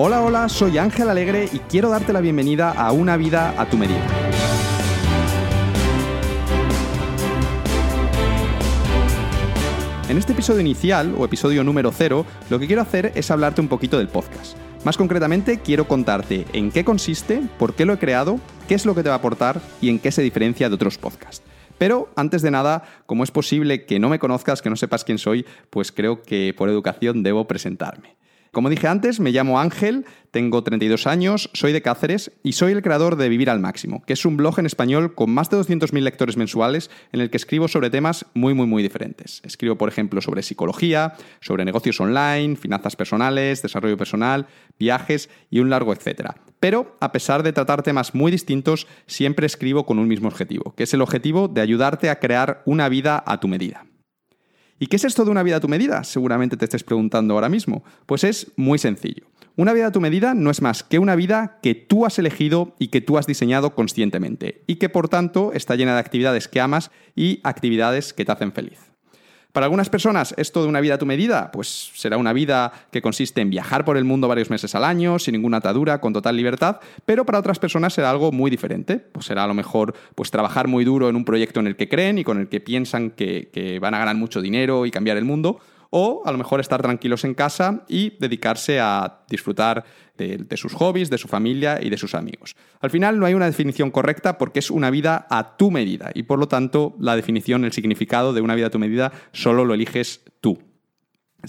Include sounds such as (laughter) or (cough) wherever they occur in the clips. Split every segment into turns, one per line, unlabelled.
Hola, hola, soy Ángel Alegre y quiero darte la bienvenida a Una vida a tu medida. En este episodio inicial, o episodio número cero, lo que quiero hacer es hablarte un poquito del podcast. Más concretamente, quiero contarte en qué consiste, por qué lo he creado, qué es lo que te va a aportar y en qué se diferencia de otros podcasts. Pero antes de nada, como es posible que no me conozcas, que no sepas quién soy, pues creo que por educación debo presentarme. Como dije antes, me llamo Ángel, tengo 32 años, soy de Cáceres y soy el creador de Vivir al Máximo, que es un blog en español con más de 200.000 lectores mensuales en el que escribo sobre temas muy, muy, muy diferentes. Escribo, por ejemplo, sobre psicología, sobre negocios online, finanzas personales, desarrollo personal, viajes y un largo etcétera. Pero, a pesar de tratar temas muy distintos, siempre escribo con un mismo objetivo, que es el objetivo de ayudarte a crear una vida a tu medida. ¿Y qué es esto de una vida a tu medida? Seguramente te estés preguntando ahora mismo. Pues es muy sencillo. Una vida a tu medida no es más que una vida que tú has elegido y que tú has diseñado conscientemente, y que por tanto está llena de actividades que amas y actividades que te hacen feliz. Para algunas personas, esto de una vida a tu medida, pues será una vida que consiste en viajar por el mundo varios meses al año, sin ninguna atadura, con total libertad, pero para otras personas será algo muy diferente. Pues será a lo mejor pues, trabajar muy duro en un proyecto en el que creen y con el que piensan que, que van a ganar mucho dinero y cambiar el mundo, o a lo mejor estar tranquilos en casa y dedicarse a disfrutar de, sus hobbies, de su familia y de sus amigos. Al final no hay una definición correcta porque es una vida a tu medida y por lo tanto la definición, el significado de una vida a tu medida solo lo eliges tú.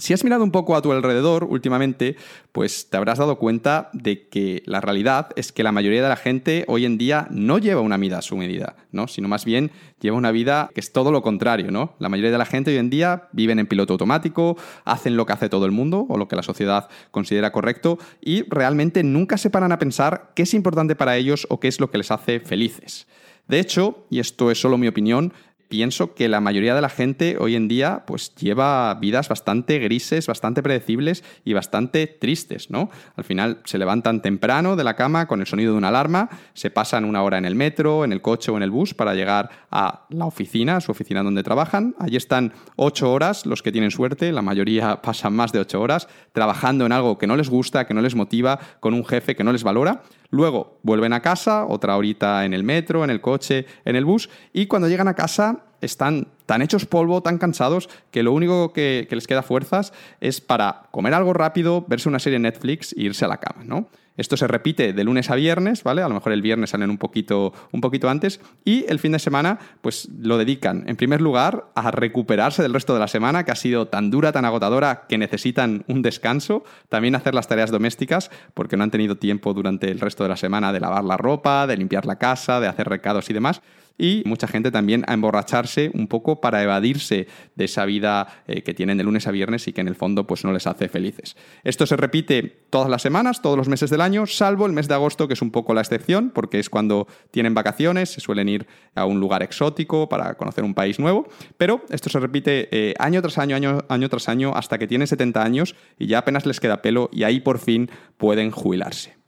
Si has mirado un poco a tu alrededor últimamente, pues te habrás dado cuenta de que la realidad es que la mayoría de la gente hoy en día no lleva una vida a su medida, ¿no? Sino más bien lleva una vida que es todo lo contrario, ¿no? La mayoría de la gente hoy en día viven en piloto automático, hacen lo que hace todo el mundo o lo que la sociedad considera correcto y realmente nunca se paran a pensar qué es importante para ellos o qué es lo que les hace felices. De hecho, y esto es solo mi opinión, pienso que la mayoría de la gente hoy en día pues lleva vidas bastante grises, bastante predecibles y bastante tristes, ¿no? Al final se levantan temprano de la cama con el sonido de una alarma, se pasan una hora en el metro, en el coche o en el bus para llegar a la oficina, a su oficina donde trabajan. Allí están ocho horas, los que tienen suerte, la mayoría (laughs) pasan más de ocho horas, trabajando en algo que no les gusta, que no les motiva, con un jefe que no les valora. Luego vuelven a casa, otra horita en el metro, en el coche, en el bus, y cuando llegan a casa están tan hechos polvo, tan cansados, que lo único que, les queda fuerzas es para comer algo rápido, verse una serie en Netflix e irse a la cama, ¿no? Esto se repite de lunes a viernes, ¿vale? A lo mejor el viernes salen un poquito, un poquito antes y el fin de semana pues lo dedican en primer lugar a recuperarse del resto de la semana que ha sido tan dura, tan agotadora que necesitan un descanso, también hacer las tareas domésticas porque no han tenido tiempo durante el resto de la semana de lavar la ropa, de limpiar la casa, de hacer recados y demás y mucha gente también a emborracharse un poco para evadirse de esa vida eh, que tienen de lunes a viernes y que en el fondo pues no les hace felices. Esto se repite todas las semanas, todos los meses del año, salvo el mes de agosto que es un poco la excepción porque es cuando tienen vacaciones, se suelen ir a un lugar exótico para conocer un país nuevo, pero esto se repite eh, año tras año, año, tras año hasta que tienen 70 años y ya apenas les queda pelo y ahí por fin pueden jubilarse.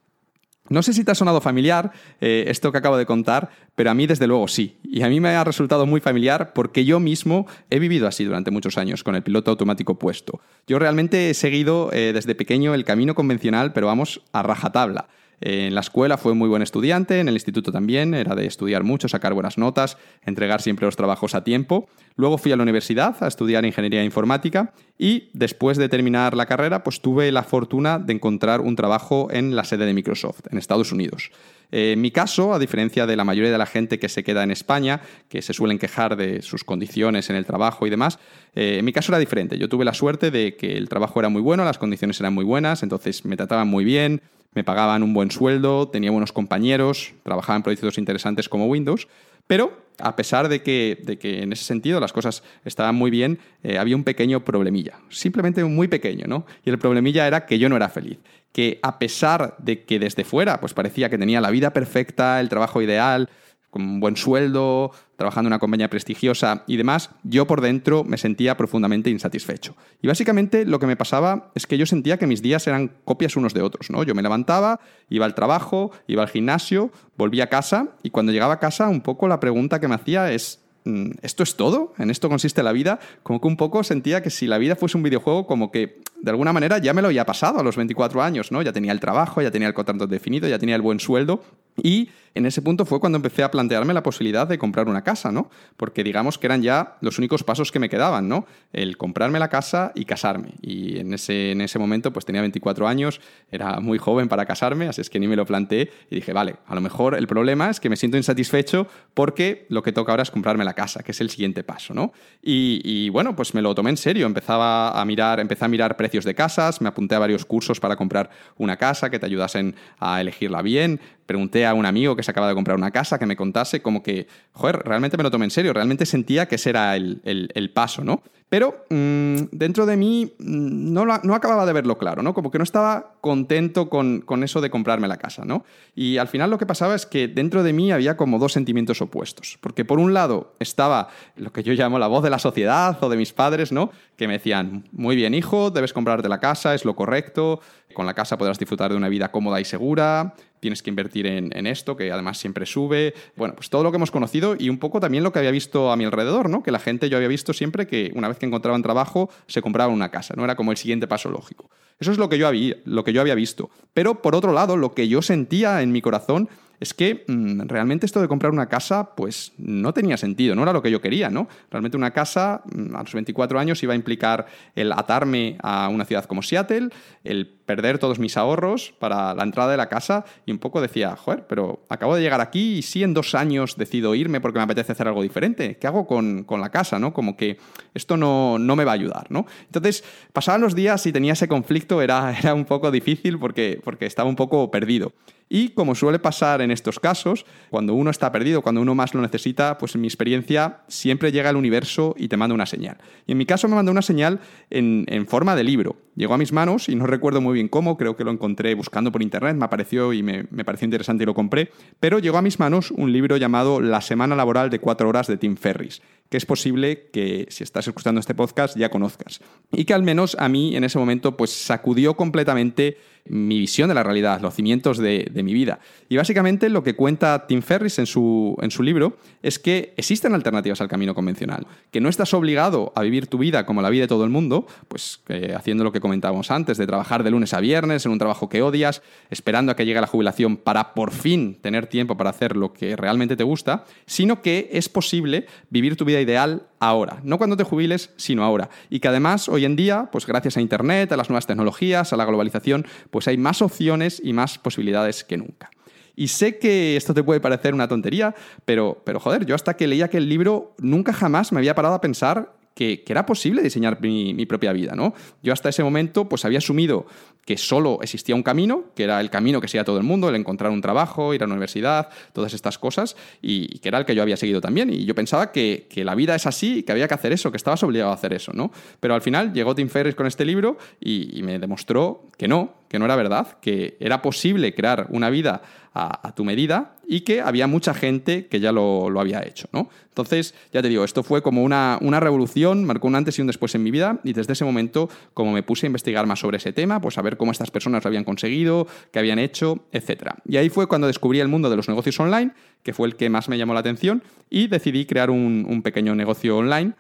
No sé si te ha sonado familiar eh, esto que acabo de contar, pero a mí desde luego sí. Y a mí me ha resultado muy familiar porque yo mismo he vivido así durante muchos años, con el piloto automático puesto. Yo realmente he seguido eh, desde pequeño el camino convencional, pero vamos a rajatabla. En la escuela fue muy buen estudiante, en el instituto también, era de estudiar mucho, sacar buenas notas, entregar siempre los trabajos a tiempo. Luego fui a la universidad a estudiar ingeniería informática y después de terminar la carrera, pues tuve la fortuna de encontrar un trabajo en la sede de Microsoft, en Estados Unidos. Eh, en mi caso, a diferencia de la mayoría de la gente que se queda en España, que se suelen quejar de sus condiciones en el trabajo y demás, eh, en mi caso era diferente. Yo tuve la suerte de que el trabajo era muy bueno, las condiciones eran muy buenas, entonces me trataban muy bien, me pagaban un buen sueldo, tenía buenos compañeros, trabajaba en proyectos interesantes como Windows, pero a pesar de que, de que en ese sentido las cosas estaban muy bien, eh, había un pequeño problemilla, simplemente muy pequeño, ¿no? Y el problemilla era que yo no era feliz, que a pesar de que desde fuera pues parecía que tenía la vida perfecta, el trabajo ideal, con un buen sueldo, trabajando en una compañía prestigiosa y demás, yo por dentro me sentía profundamente insatisfecho. Y básicamente lo que me pasaba es que yo sentía que mis días eran copias unos de otros, ¿no? Yo me levantaba, iba al trabajo, iba al gimnasio, volvía a casa y cuando llegaba a casa un poco la pregunta que me hacía es mm, ¿esto es todo? ¿En esto consiste la vida? Como que un poco sentía que si la vida fuese un videojuego, como que de alguna manera ya me lo había pasado a los 24 años, ¿no? Ya tenía el trabajo, ya tenía el contrato definido, ya tenía el buen sueldo y en ese punto fue cuando empecé a plantearme la posibilidad de comprar una casa, ¿no? Porque digamos que eran ya los únicos pasos que me quedaban, ¿no? El comprarme la casa y casarme. Y en ese, en ese momento pues tenía 24 años, era muy joven para casarme, así es que ni me lo planteé y dije, vale, a lo mejor el problema es que me siento insatisfecho porque lo que toca ahora es comprarme la casa, que es el siguiente paso, ¿no? Y, y bueno, pues me lo tomé en serio, empezaba a mirar, empecé a mirar precios de casas, me apunté a varios cursos para comprar una casa que te ayudasen a elegirla bien, pregunté a un amigo que se acaba de comprar una casa que me contase como que, joder, realmente me lo tomé en serio, realmente sentía que ese era el, paso, ¿no? Pero mm, dentro de mí mm, no, no, acababa de verlo claro, ¿no? Como que no estaba contento con, con, eso de comprarme la casa, ¿no? Y al final lo que pasaba es que dentro de mí había como dos sentimientos opuestos. Porque por un lado estaba lo que yo llamo la voz de la sociedad o de mis padres, ¿no? Que me decían, muy bien hijo, debes comprarte la casa, es lo correcto, con la casa podrás disfrutar de una vida cómoda y segura, tienes que invertir en, esto, que además siempre sube. Bueno, pues todo lo que hemos conocido y un poco también lo que había visto a mi alrededor, ¿no? Que la gente yo había visto siempre que una vez que encontraban trabajo se compraban una casa, ¿no? Era como el siguiente paso lógico. Eso es lo que yo había, lo que yo había visto. Pero por otro lado, lo que yo sentía en mi corazón es que mm, realmente esto de comprar una casa, pues no tenía sentido, no era lo que yo quería, ¿no? Realmente una casa mm, a los 24 años iba a implicar el atarme a una ciudad como Seattle, el perder todos mis ahorros para la entrada de la casa y un poco decía, joder, pero acabo de llegar aquí y si en dos años decido irme porque me apetece hacer algo diferente, ¿qué hago con, la casa, no? Como que esto no, no, me va a ayudar, ¿no? Entonces, pasaban los días y tenía ese conflicto, era, (laughs) era un poco difícil porque, porque estaba un poco perdido. Y como suele pasar en estos casos, cuando uno está perdido, cuando uno más lo necesita, pues en mi experiencia siempre llega el universo y te manda una señal. Y en mi caso me mandó una señal en, forma de libro. Llegó a mis manos y no recuerdo muy bien cómo, creo que lo encontré buscando por internet, me apareció y me, me pareció interesante y lo compré, pero llegó a mis manos un libro llamado La semana laboral de cuatro horas de Tim Ferris, que es posible que si estás escuchando este podcast ya conozcas. Y que al menos a mí en ese momento pues sacudió completamente mi visión de la realidad, los cimientos de, mi vida. Y básicamente lo que cuenta Tim Ferris en su, en su libro es que existen alternativas al camino convencional, que no estás obligado a vivir tu vida como la vida de todo el mundo, pues eh, haciendo lo que comentábamos antes, de trabajar de lunes a viernes en un trabajo que odias, esperando a que llegue la jubilación para por fin tener tiempo para hacer lo que realmente te gusta, sino que es posible vivir tu vida ideal ahora, no cuando te jubiles, sino ahora. Y que además hoy en día, pues gracias a Internet, a las nuevas tecnologías, a la globalización, pues hay más opciones y más posibilidades que nunca. Y sé que esto te puede parecer una tontería, pero, pero joder, yo hasta que leí aquel libro nunca jamás me había parado a pensar que, era posible diseñar mi, propia vida, ¿no? Yo hasta ese momento pues había asumido que solo existía un camino, que era el camino que seguía todo el mundo, el encontrar un trabajo, ir a la universidad, todas estas cosas, y, que era el que yo había seguido también. Y yo pensaba que, la vida es así que había que hacer eso, que estabas obligado a hacer eso, ¿no? Pero al final llegó Tim Ferriss con este libro y me demostró que no, que no era verdad, que era posible crear una vida a, tu medida y que había mucha gente que ya lo, había hecho. ¿no? Entonces, ya te digo, esto fue como una, una, revolución, marcó un antes y un después en mi vida y desde ese momento, como me puse a investigar más sobre ese tema, pues a ver cómo estas personas lo habían conseguido, qué habían hecho, etc. Y ahí fue cuando descubrí el mundo de los negocios online, que fue el que más me llamó la atención, y decidí crear un pequeño negocio online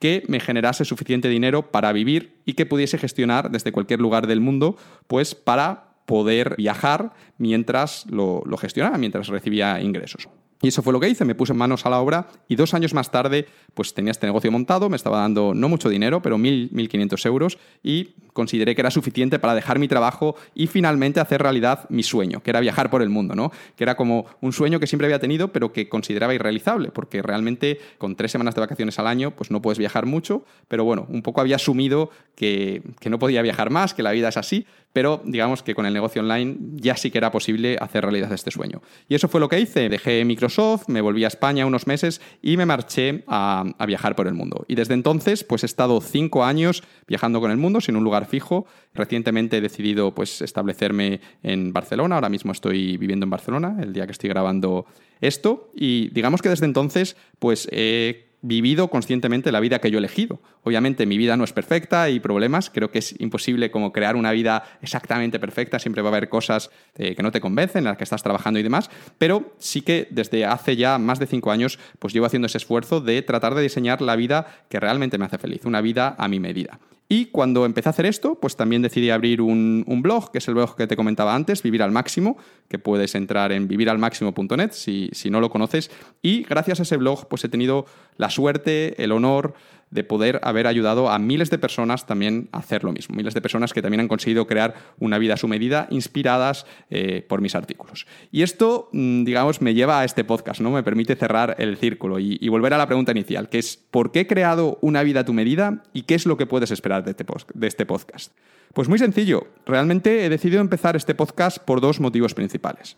que me generase suficiente dinero para vivir y que pudiese gestionar desde cualquier lugar del mundo, pues para poder viajar mientras lo, gestionaba, mientras recibía ingresos. Y eso fue lo que hice, me puse manos a la obra y dos años más tarde pues tenía este negocio montado, me estaba dando no mucho dinero, pero 1.000, 1.500 euros y consideré que era suficiente para dejar mi trabajo y finalmente hacer realidad mi sueño, que era viajar por el mundo, ¿no? Que era como un sueño que siempre había tenido, pero que consideraba irrealizable, porque realmente con tres semanas de vacaciones al año pues no puedes viajar mucho, pero bueno, un poco había asumido que, que no podía viajar más, que la vida es así, pero digamos que con el negocio online ya sí que era posible hacer realidad este sueño. Y eso fue lo que hice. Dejé Microsoft, me volví a España unos meses y me marché a, viajar por el mundo. Y desde entonces, pues he estado cinco años viajando con el mundo sin un lugar fijo. Recientemente he decidido pues establecerme en Barcelona. Ahora mismo estoy viviendo en Barcelona, el día que estoy grabando esto. Y digamos que desde entonces, pues he vivido conscientemente la vida que yo he elegido. Obviamente mi vida no es perfecta, hay problemas, creo que es imposible como crear una vida exactamente perfecta, siempre va a haber cosas eh, que no te convencen, en las que estás trabajando y demás, pero sí que desde hace ya más de cinco años pues llevo haciendo ese esfuerzo de tratar de diseñar la vida que realmente me hace feliz, una vida a mi medida. Y cuando empecé a hacer esto, pues también decidí abrir un, blog, que es el blog que te comentaba antes, Vivir al Máximo, que puedes entrar en viviralmáximo.net si, si no lo conoces. Y gracias a ese blog, pues he tenido la suerte, el honor de poder haber ayudado a miles de personas también a hacer lo mismo. Miles de personas que también han conseguido crear una vida a su medida inspiradas eh, por mis artículos. Y esto, mm, digamos, me lleva a este podcast, ¿no? Me permite cerrar el círculo y, volver a la pregunta inicial, que es ¿por qué he creado una vida a tu medida y qué es lo que puedes esperar de este, de este podcast? Pues muy sencillo. Realmente he decidido empezar este podcast por dos motivos principales.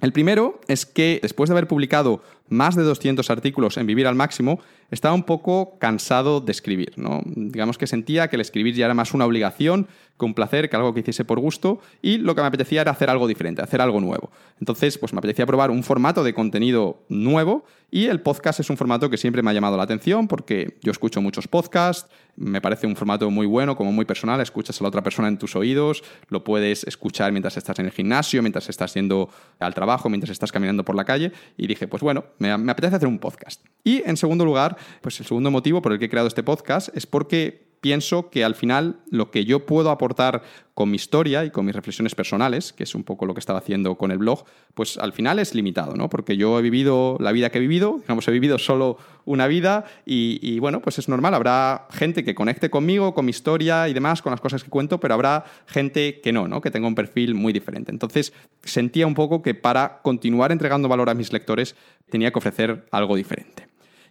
El primero es que después de haber publicado más de 200 artículos en Vivir al Máximo, estaba un poco cansado de escribir. ¿no? Digamos que sentía que el escribir ya era más una obligación que un placer, que algo que hiciese por gusto, y lo que me apetecía era hacer algo diferente, hacer algo nuevo. Entonces, pues me apetecía probar un formato de contenido nuevo, y el podcast es un formato que siempre me ha llamado la atención porque yo escucho muchos podcasts, me parece un formato muy bueno, como muy personal, escuchas a la otra persona en tus oídos, lo puedes escuchar mientras estás en el gimnasio, mientras estás yendo al trabajo, mientras estás caminando por la calle, y dije, pues bueno, me, apetece hacer un podcast. Y en segundo lugar, pues el segundo motivo por el que he creado este podcast es porque pienso que al final lo que yo puedo aportar con mi historia y con mis reflexiones personales, que es un poco lo que estaba haciendo con el blog, pues al final es limitado, ¿no? Porque yo he vivido la vida que he vivido, digamos, he vivido solo una vida y, y, bueno, pues es normal, habrá gente que conecte conmigo, con mi historia y demás, con las cosas que cuento, pero habrá gente que no, ¿no? Que tenga un perfil muy diferente. Entonces sentía un poco que para continuar entregando valor a mis lectores tenía que ofrecer algo diferente.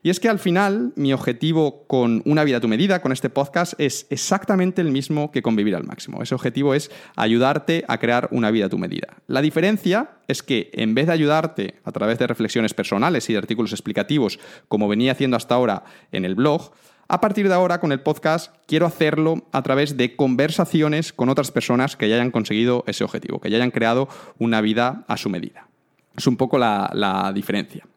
Y es que al final mi objetivo con Una vida a tu medida, con este podcast, es exactamente el mismo que con Vivir al máximo. Ese objetivo es ayudarte a crear una vida a tu medida. La diferencia es que en vez de ayudarte a través de reflexiones personales y de artículos explicativos, como venía haciendo hasta ahora en el blog, a partir de ahora, con el podcast, quiero hacerlo a través de conversaciones con otras personas que ya hayan conseguido ese objetivo, que ya hayan creado una vida a su medida. Es un poco la, la diferencia.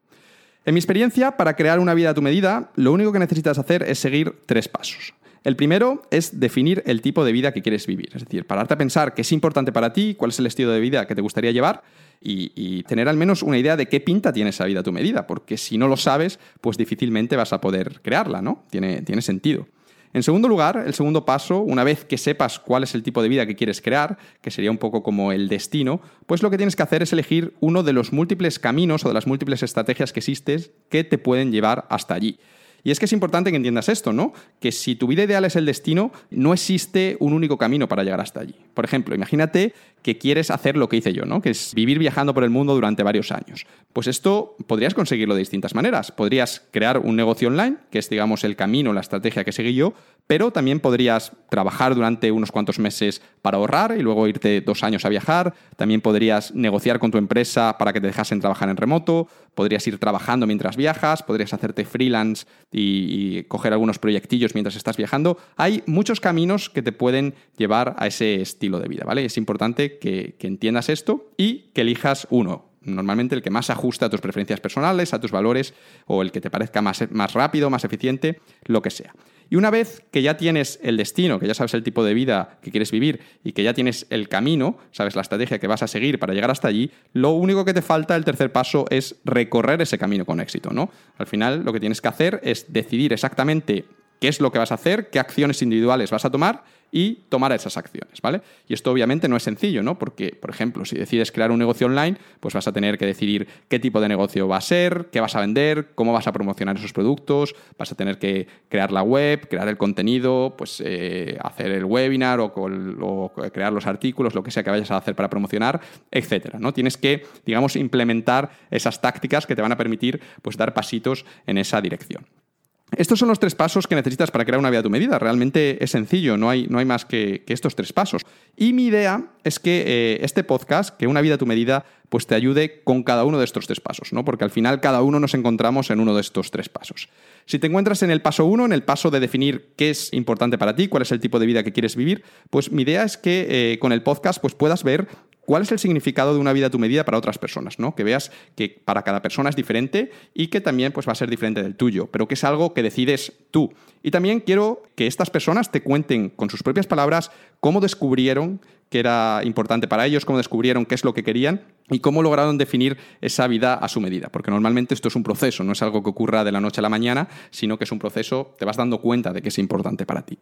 En mi experiencia, para crear una vida a tu medida, lo único que necesitas hacer es seguir tres pasos. El primero es definir el tipo de vida que quieres vivir, es decir, pararte a pensar qué es importante para ti, cuál es el estilo de vida que te gustaría llevar y, tener al menos una idea de qué pinta tiene esa vida a tu medida, porque si no lo sabes, pues difícilmente vas a poder crearla, ¿no? Tiene, tiene sentido. En segundo lugar, el segundo paso, una vez que sepas cuál es el tipo de vida que quieres crear, que sería un poco como el destino, pues lo que tienes que hacer es elegir uno de los múltiples caminos o de las múltiples estrategias que existen que te pueden llevar hasta allí. Y es que es importante que entiendas esto, ¿no? Que si tu vida ideal es el destino, no existe un único camino para llegar hasta allí. Por ejemplo, imagínate que quieres hacer lo que hice yo, ¿no? Que es vivir viajando por el mundo durante varios años. Pues esto podrías conseguirlo de distintas maneras. Podrías crear un negocio online, que es, digamos, el camino, la estrategia que seguí yo, pero también podrías trabajar durante unos cuantos meses para ahorrar y luego irte dos años a viajar. También podrías negociar con tu empresa para que te dejasen trabajar en remoto. Podrías ir trabajando mientras viajas. Podrías hacerte freelance coger algunos proyectillos mientras estás viajando. Hay muchos caminos que te pueden llevar a ese estilo de vida, ¿vale? Es importante que, que entiendas esto y que elijas uno normalmente el que más ajusta a tus preferencias personales, a tus valores, o el que te parezca más, más rápido, más eficiente, lo que sea. Y una vez que ya tienes el destino, que ya sabes el tipo de vida que quieres vivir y que ya tienes el camino, sabes la estrategia que vas a seguir para llegar hasta allí, lo único que te falta, el tercer paso, es recorrer ese camino con éxito, ¿no? Al final lo que tienes que hacer es decidir exactamente qué es lo que vas a hacer, qué acciones individuales vas a tomar y tomar esas acciones, ¿vale? Y esto obviamente no es sencillo, ¿no? Porque, por ejemplo, si decides crear un negocio online, pues vas a tener que decidir qué tipo de negocio va a ser, qué vas a vender, cómo vas a promocionar esos productos, vas a tener que crear la web, crear el contenido, pues eh, hacer el webinar o, o, crear los artículos, lo que sea que vayas a hacer para promocionar, etcétera, ¿no? Tienes que, digamos, implementar esas tácticas que te van a permitir, pues, dar pasitos en esa dirección. Estos son los tres pasos que necesitas para crear una vida a tu medida. Realmente es sencillo, no hay, no hay más que, estos tres pasos. Y mi idea es que eh, este podcast, que una vida a tu medida, pues te ayude con cada uno de estos tres pasos, ¿no? Porque al final cada uno nos encontramos en uno de estos tres pasos. Si te encuentras en el paso uno, en el paso de definir qué es importante para ti, cuál es el tipo de vida que quieres vivir, pues mi idea es que eh, con el podcast pues puedas ver cuál es el significado de una vida a tu medida para otras personas, ¿no? Que veas que para cada persona es diferente y que también pues, va a ser diferente del tuyo, pero que es algo que decides tú. Y también quiero que estas personas te cuenten con sus propias palabras cómo descubrieron que era importante para ellos, cómo descubrieron qué es lo que querían y cómo lograron definir esa vida a su medida. Porque normalmente esto es un proceso, no es algo que ocurra de la noche a la mañana, sino que es un proceso, te vas dando cuenta de que es importante para ti.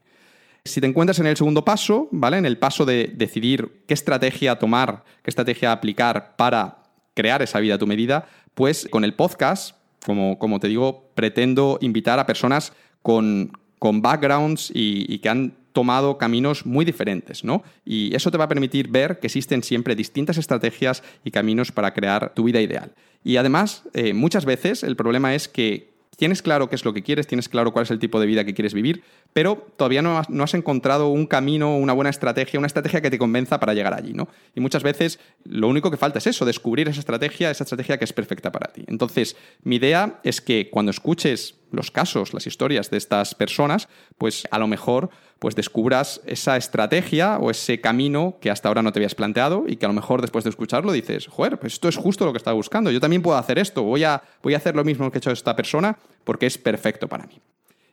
Si te encuentras en el segundo paso, ¿vale? En el paso de decidir qué estrategia tomar, qué estrategia aplicar para crear esa vida a tu medida, pues con el podcast, como, como te digo, pretendo invitar a personas con, con backgrounds y, y que han tomado caminos muy diferentes, ¿no? Y eso te va a permitir ver que existen siempre distintas estrategias y caminos para crear tu vida ideal. Y además, eh, muchas veces el problema es que tienes claro qué es lo que quieres, tienes claro cuál es el tipo de vida que quieres vivir, pero todavía no has, encontrado un camino, una buena estrategia, una estrategia que te convenza para llegar allí, ¿no? Y muchas veces lo único que falta es eso, descubrir esa estrategia, esa estrategia que es perfecta para ti. Entonces, mi idea es que cuando escuches los casos, las historias de estas personas, pues a lo mejor pues descubras esa estrategia o ese camino que hasta ahora no te habías planteado y que a lo mejor después de escucharlo dices, joder, pues esto es justo lo que estaba buscando, yo también puedo hacer esto, voy a, voy a hacer lo mismo que ha hecho esta persona porque es perfecto para mí.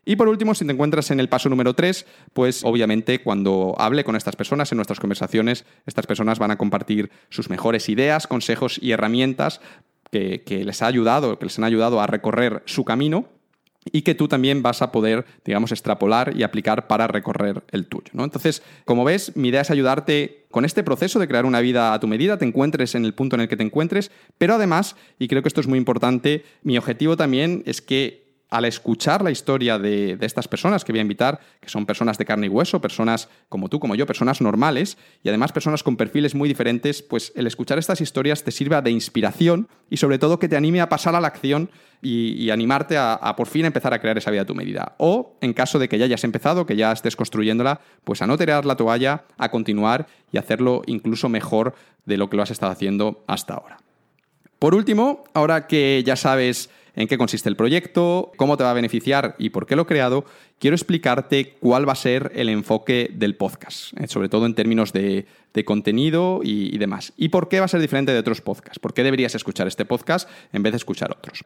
Y por último, si te encuentras en el paso número 3, pues obviamente cuando hable con estas personas en nuestras conversaciones, estas personas van a compartir sus mejores ideas, consejos y herramientas que, que les ha ayudado, que les han ayudado a recorrer su camino y que tú también vas a poder, digamos, extrapolar y aplicar para recorrer el tuyo. ¿no? Entonces, como ves, mi idea es ayudarte con este proceso de crear una vida a tu medida, te encuentres en el punto en el que te encuentres, pero además, y creo que esto es muy importante, mi objetivo también es que al escuchar la historia de, estas personas que voy a invitar, que son personas de carne y hueso, personas como tú, como yo, personas normales y además personas con perfiles muy diferentes, pues el escuchar estas historias te sirva de inspiración y sobre todo que te anime a pasar a la acción y, animarte a, a, por fin empezar a crear esa vida a tu medida. O en caso de que ya hayas empezado, que ya estés construyéndola, pues a no tirar la toalla, a continuar y hacerlo incluso mejor de lo que lo has estado haciendo hasta ahora. Por último, ahora que ya sabes en qué consiste el proyecto, cómo te va a beneficiar y por qué lo he creado, quiero explicarte cuál va a ser el enfoque del podcast, eh, sobre todo en términos de, contenido y, y demás. Y por qué va a ser diferente de otros podcasts, por qué deberías escuchar este podcast en vez de escuchar otros.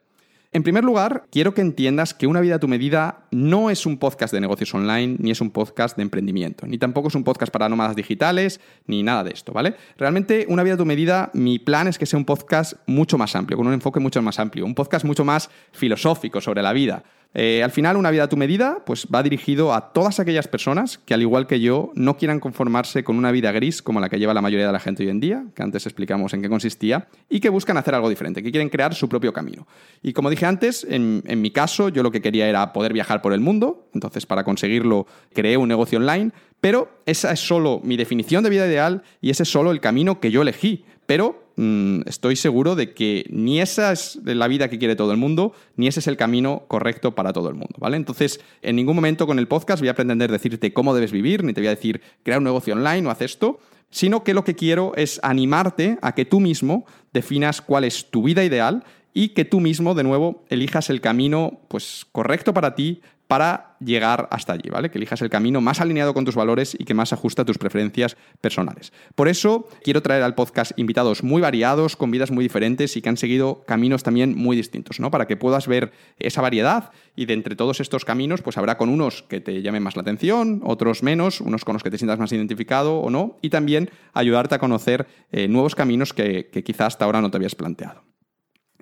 En primer lugar, quiero que entiendas que Una vida a tu medida no es un podcast de negocios online, ni es un podcast de emprendimiento, ni tampoco es un podcast para nómadas digitales, ni nada de esto, ¿vale? Realmente, Una vida a tu medida, mi plan es que sea un podcast mucho más amplio, con un enfoque mucho más amplio, un podcast mucho más filosófico sobre la vida, eh, al final, una vida a tu medida, pues va dirigido a todas aquellas personas que, al igual que yo, no quieran conformarse con una vida gris como la que lleva la mayoría de la gente hoy en día, que antes explicamos en qué consistía, y que buscan hacer algo diferente, que quieren crear su propio camino. Y como dije antes, en, en mi caso, yo lo que quería era poder viajar por el mundo, entonces para conseguirlo creé un negocio online, pero esa es solo mi definición de vida ideal y ese es solo el camino que yo elegí. Pero Mm, estoy seguro de que ni esa es la vida que quiere todo el mundo, ni ese es el camino correcto para todo el mundo, ¿vale? Entonces, en ningún momento con el podcast voy a pretender decirte cómo debes vivir, ni te voy a decir crear un negocio online o haz esto, sino que lo que quiero es animarte a que tú mismo definas cuál es tu vida ideal y que tú mismo, de nuevo, elijas el camino pues, correcto para ti, para llegar hasta allí, ¿vale? Que elijas el camino más alineado con tus valores y que más ajusta a tus preferencias personales. Por eso quiero traer al podcast invitados muy variados, con vidas muy diferentes y que han seguido caminos también muy distintos, ¿no? Para que puedas ver esa variedad y de entre todos estos caminos, pues habrá con unos que te llamen más la atención, otros menos, unos con los que te sientas más identificado o no, y también ayudarte a conocer eh, nuevos caminos que, que quizás hasta ahora no te habías planteado.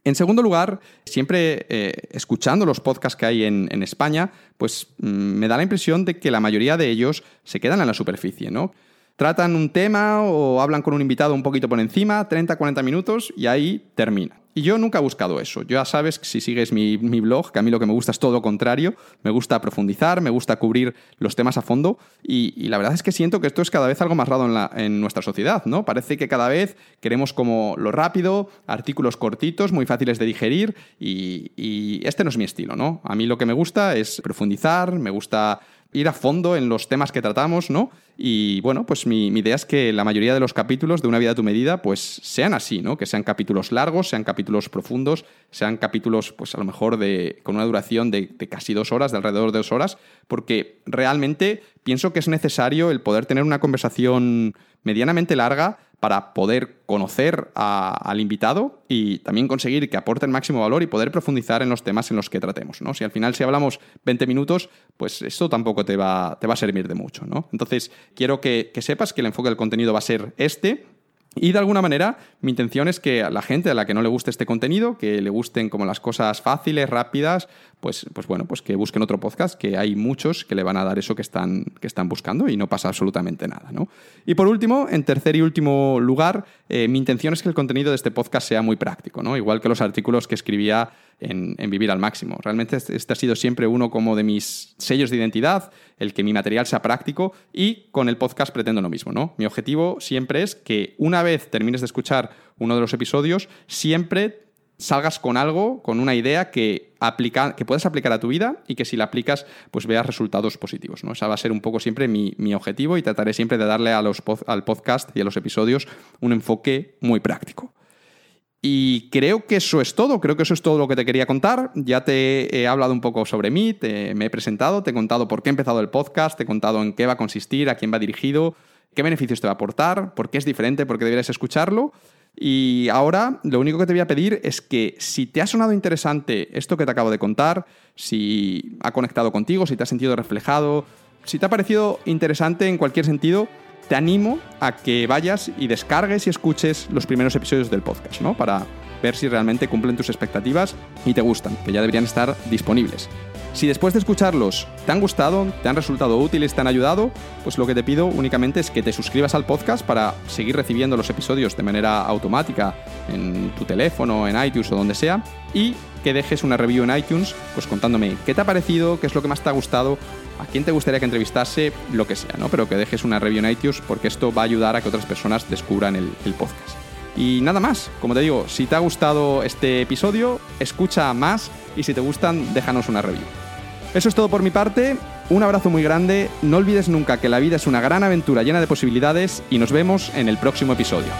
En segundo lugar, siempre eh, escuchando los podcasts que hay en, España, pues mm, me da la impresión de que la mayoría de ellos se quedan en la superficie, ¿no? Tratan un tema o hablan con un invitado un poquito por encima, 30, 40 minutos y ahí termina. Y yo nunca he buscado eso. Ya sabes, si sigues mi, blog, que a mí lo que me gusta es todo lo contrario. Me gusta profundizar, me gusta cubrir los temas a fondo. Y, la verdad es que siento que esto es cada vez algo más raro en, nuestra sociedad, ¿no? Parece que cada vez queremos como lo rápido, artículos cortitos, muy fáciles de digerir. Y, y este no es mi estilo, ¿no? A mí lo que me gusta es profundizar, me gusta ir a fondo en los temas que tratamos, ¿no? Y bueno, pues mi, idea es que la mayoría de los capítulos de Una vida a tu medida, pues sean así, ¿no? Que sean capítulos largos, sean capítulos profundos, sean capítulos, pues a lo mejor de, con una duración de, de casi dos horas, de alrededor de dos horas, porque realmente pienso que es necesario el poder tener una conversación medianamente larga para poder conocer al invitado y también conseguir que aporte el máximo valor y poder profundizar en los temas en los que tratemos. ¿no? Si al final si hablamos 20 minutos, pues esto tampoco te va, te va a servir de mucho. ¿no? Entonces, quiero que, que sepas que el enfoque del contenido va a ser este y de alguna manera, mi intención es que a la gente a la que no le guste este contenido, que le gusten como las cosas fáciles, rápidas, pues, pues bueno, pues que busquen otro podcast, que hay muchos que le van a dar eso que están, que están buscando y no pasa absolutamente nada. ¿no? Y por último, en tercer y último lugar, eh, mi intención es que el contenido de este podcast sea muy práctico, ¿no? igual que los artículos que escribía en, Vivir al Máximo. Realmente este, este ha sido siempre uno como de mis sellos de identidad, el que mi material sea práctico y con el podcast pretendo lo mismo. ¿no? Mi objetivo siempre es que una vez termines de escuchar uno de los episodios, siempre salgas con algo, con una idea que, aplica, que puedas aplicar a tu vida y que si la aplicas, pues veas resultados positivos. ¿no? Esa va a ser un poco siempre mi, objetivo y trataré siempre de darle a los, al podcast y a los episodios un enfoque muy práctico. Y creo que eso es todo, creo que eso es todo lo que te quería contar. Ya te he hablado un poco sobre mí, te, me he presentado, te he contado por qué he empezado el podcast, te he contado en qué va a consistir, a quién va dirigido, qué beneficios te va a aportar, por qué es diferente, por qué deberías escucharlo. Y ahora lo único que te voy a pedir es que si te ha sonado interesante esto que te acabo de contar, si ha conectado contigo, si te has sentido reflejado, si te ha parecido interesante en cualquier sentido, te animo a que vayas y descargues y escuches los primeros episodios del podcast, ¿no? Para ver si realmente cumplen tus expectativas y te gustan, que ya deberían estar disponibles. Si después de escucharlos te han gustado, te han resultado útiles, te han ayudado, pues lo que te pido únicamente es que te suscribas al podcast para seguir recibiendo los episodios de manera automática en tu teléfono, en iTunes o donde sea, y que dejes una review en iTunes, pues contándome qué te ha parecido, qué es lo que más te ha gustado, a quién te gustaría que entrevistase, lo que sea, ¿no? Pero que dejes una review en iTunes porque esto va a ayudar a que otras personas descubran el, el podcast. Y nada más, como te digo, si te ha gustado este episodio, escucha más y si te gustan, déjanos una review. Eso es todo por mi parte, un abrazo muy grande, no olvides nunca que la vida es una gran aventura llena de posibilidades y nos vemos en el próximo episodio.